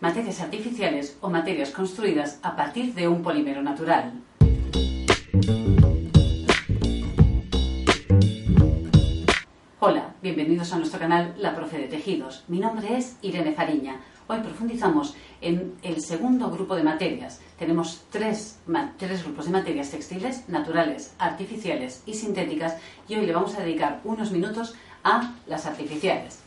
materias artificiales o materias construidas a partir de un polímero natural. Hola, bienvenidos a nuestro canal La Profe de Tejidos. Mi nombre es Irene Fariña. Hoy profundizamos en el segundo grupo de materias. Tenemos tres, tres, grupos de materias textiles, naturales, artificiales y sintéticas y hoy le vamos a dedicar unos minutos a las artificiales.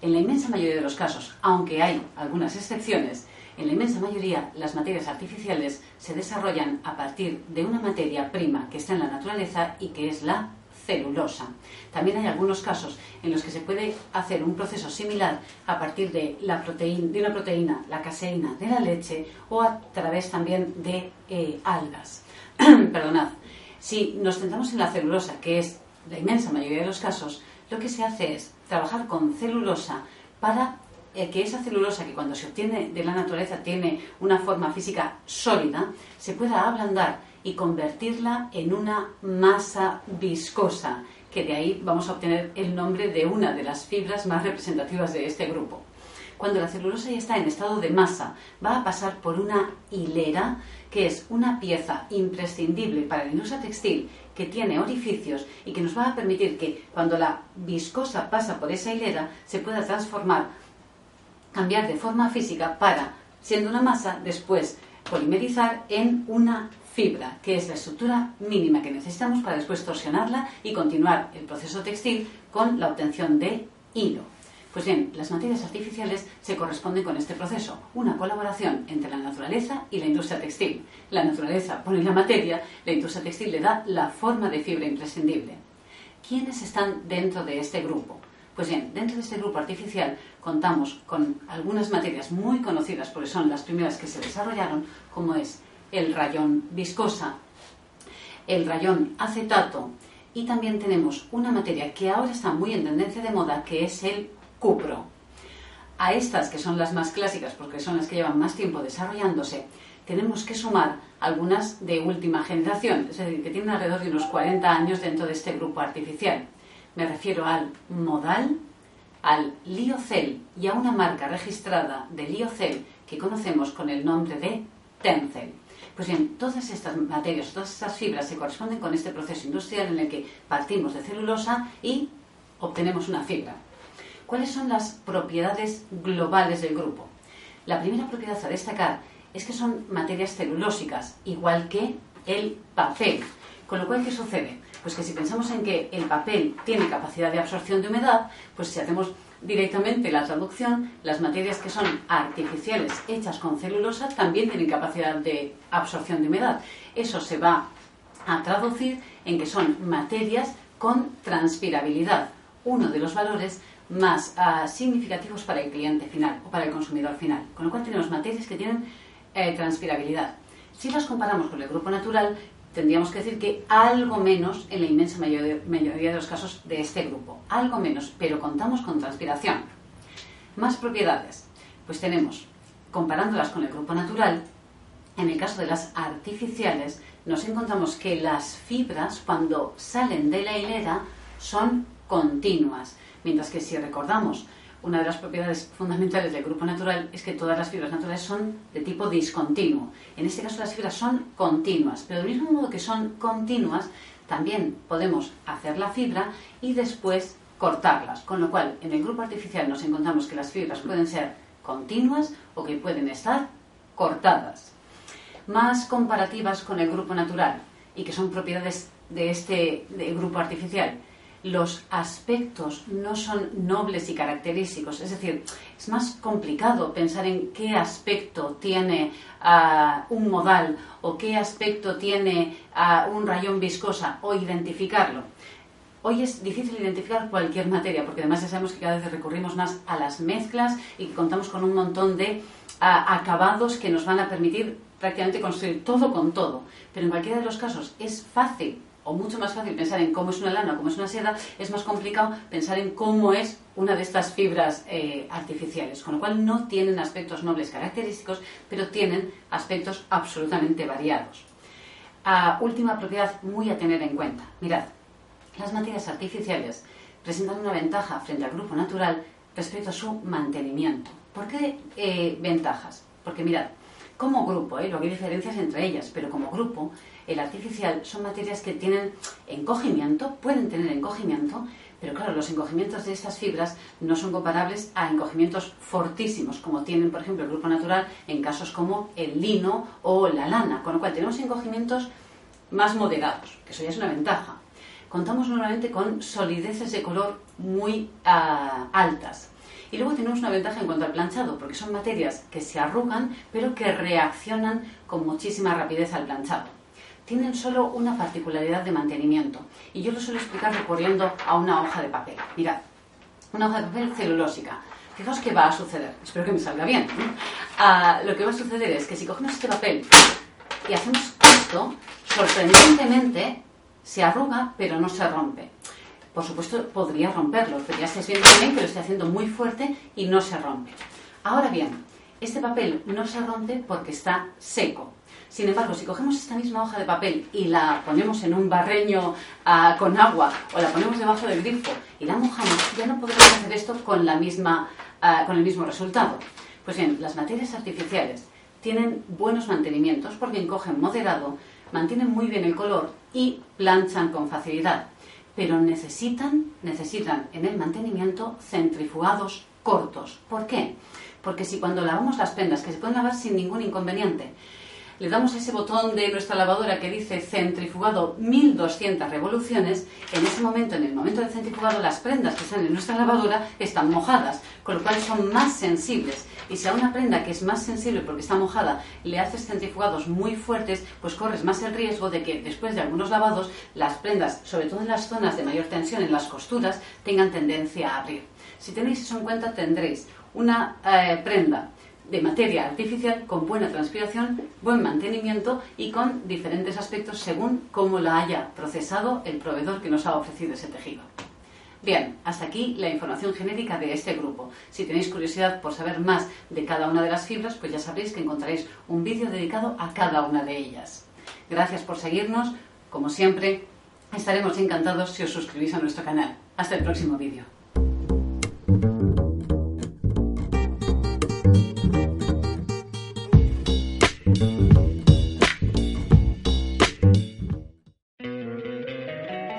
En la inmensa mayoría de los casos, aunque hay algunas excepciones, en la inmensa mayoría las materias artificiales se desarrollan a partir de una materia prima que está en la naturaleza y que es la celulosa. También hay algunos casos en los que se puede hacer un proceso similar a partir de, la proteína, de una proteína, la caseína de la leche o a través también de eh, algas. Perdonad. Si nos centramos en la celulosa, que es la inmensa mayoría de los casos, lo que se hace es trabajar con celulosa para eh, que esa celulosa que cuando se obtiene de la naturaleza tiene una forma física sólida, se pueda ablandar y convertirla en una masa viscosa, que de ahí vamos a obtener el nombre de una de las fibras más representativas de este grupo. Cuando la celulosa ya está en estado de masa, va a pasar por una hilera, que es una pieza imprescindible para la industria textil que tiene orificios y que nos va a permitir que cuando la viscosa pasa por esa hilera se pueda transformar, cambiar de forma física para, siendo una masa, después polimerizar en una fibra, que es la estructura mínima que necesitamos para después torsionarla y continuar el proceso textil con la obtención de hilo. Pues bien, las materias artificiales se corresponden con este proceso, una colaboración entre la naturaleza y la industria textil. La naturaleza pone la materia, la industria textil le da la forma de fibra imprescindible. ¿Quiénes están dentro de este grupo? Pues bien, dentro de este grupo artificial contamos con algunas materias muy conocidas, porque son las primeras que se desarrollaron, como es el rayón viscosa, el rayón acetato, y también tenemos una materia que ahora está muy en tendencia de moda, que es el cupro. A estas, que son las más clásicas porque son las que llevan más tiempo desarrollándose, tenemos que sumar algunas de última generación, es decir, que tienen alrededor de unos 40 años dentro de este grupo artificial. Me refiero al modal, al liocel y a una marca registrada de liocel que conocemos con el nombre de Tencel. Pues bien, todas estas materias, todas estas fibras se corresponden con este proceso industrial en el que partimos de celulosa y obtenemos una fibra. ¿Cuáles son las propiedades globales del grupo? La primera propiedad a destacar es que son materias celulósicas, igual que el papel. Con lo cual, ¿qué sucede? Pues que si pensamos en que el papel tiene capacidad de absorción de humedad, pues si hacemos directamente la traducción, las materias que son artificiales hechas con celulosa también tienen capacidad de absorción de humedad. Eso se va a traducir en que son materias con transpirabilidad. Uno de los valores más ah, significativos para el cliente final o para el consumidor final. Con lo cual tenemos materias que tienen eh, transpirabilidad. Si las comparamos con el grupo natural, tendríamos que decir que algo menos en la inmensa mayoría, mayoría de los casos de este grupo. Algo menos, pero contamos con transpiración. Más propiedades. Pues tenemos, comparándolas con el grupo natural, en el caso de las artificiales, nos encontramos que las fibras, cuando salen de la hilera, son continuas. Mientras que si recordamos, una de las propiedades fundamentales del grupo natural es que todas las fibras naturales son de tipo discontinuo. En este caso las fibras son continuas, pero del mismo modo que son continuas, también podemos hacer la fibra y después cortarlas. Con lo cual, en el grupo artificial nos encontramos que las fibras pueden ser continuas o que pueden estar cortadas. Más comparativas con el grupo natural y que son propiedades de este grupo artificial los aspectos no son nobles y característicos. Es decir, es más complicado pensar en qué aspecto tiene ah, un modal o qué aspecto tiene ah, un rayón viscosa o identificarlo. Hoy es difícil identificar cualquier materia porque además ya sabemos que cada vez recurrimos más a las mezclas y que contamos con un montón de acabados que nos van a permitir prácticamente construir todo con todo. Pero en cualquiera de los casos es fácil o mucho más fácil pensar en cómo es una lana o cómo es una seda, es más complicado pensar en cómo es una de estas fibras eh, artificiales. Con lo cual no tienen aspectos nobles característicos, pero tienen aspectos absolutamente variados. última propiedad muy a tener en cuenta. Mirad, las materias artificiales presentan una ventaja frente al grupo natural respecto a su mantenimiento. ¿Por qué eh, ventajas? Porque mirad, como grupo, ¿eh? lo que hay diferencias entre ellas, pero como grupo, el artificial son materias que tienen encogimiento, pueden tener encogimiento, pero claro, los encogimientos de estas fibras no son comparables a encogimientos fortísimos, como tienen, por ejemplo, el grupo natural en casos como el lino o la lana, con lo cual tenemos encogimientos más moderados, que eso ya es una ventaja. Contamos normalmente con solideces de color muy ah, altas. Y luego tenemos una ventaja en cuanto al planchado, porque son materias que se arrugan, pero que reaccionan con muchísima rapidez al planchado. Tienen solo una particularidad de mantenimiento, y yo lo suelo explicar recurriendo a una hoja de papel. Mirad, una hoja de papel celulósica. Fijaos qué va a suceder. Espero que me salga bien. Ah, lo que va a suceder es que si cogemos este papel y hacemos esto, sorprendentemente se arruga, pero no se rompe por supuesto podría romperlo, pero ya estáis viendo bien que lo estoy haciendo muy fuerte y no se rompe. Ahora bien, este papel no se rompe porque está seco. Sin embargo, si cogemos esta misma hoja de papel y la ponemos en un barreño ah, con agua o la ponemos debajo del grifo y la mojamos, ya no podemos hacer esto con, la misma, ah, con el mismo resultado. Pues bien, las materias artificiales tienen buenos mantenimientos porque encogen moderado, mantienen muy bien el color y planchan con facilidad pero necesitan, necesitan en el mantenimiento centrifugados cortos. ¿Por qué? Porque si cuando lavamos las prendas, que se pueden lavar sin ningún inconveniente, le damos ese botón de nuestra lavadora que dice centrifugado 1200 revoluciones, en ese momento, en el momento del centrifugado, las prendas que están en nuestra lavadora están mojadas, con lo cual son más sensibles. Y si a una prenda que es más sensible porque está mojada le haces centrifugados muy fuertes, pues corres más el riesgo de que después de algunos lavados las prendas, sobre todo en las zonas de mayor tensión, en las costuras, tengan tendencia a abrir. Si tenéis eso en cuenta, tendréis una eh, prenda de materia artificial con buena transpiración, buen mantenimiento y con diferentes aspectos según cómo la haya procesado el proveedor que nos ha ofrecido ese tejido. Bien, hasta aquí la información genérica de este grupo. Si tenéis curiosidad por saber más de cada una de las fibras, pues ya sabréis que encontraréis un vídeo dedicado a cada una de ellas. Gracias por seguirnos. Como siempre, estaremos encantados si os suscribís a nuestro canal. Hasta el próximo vídeo.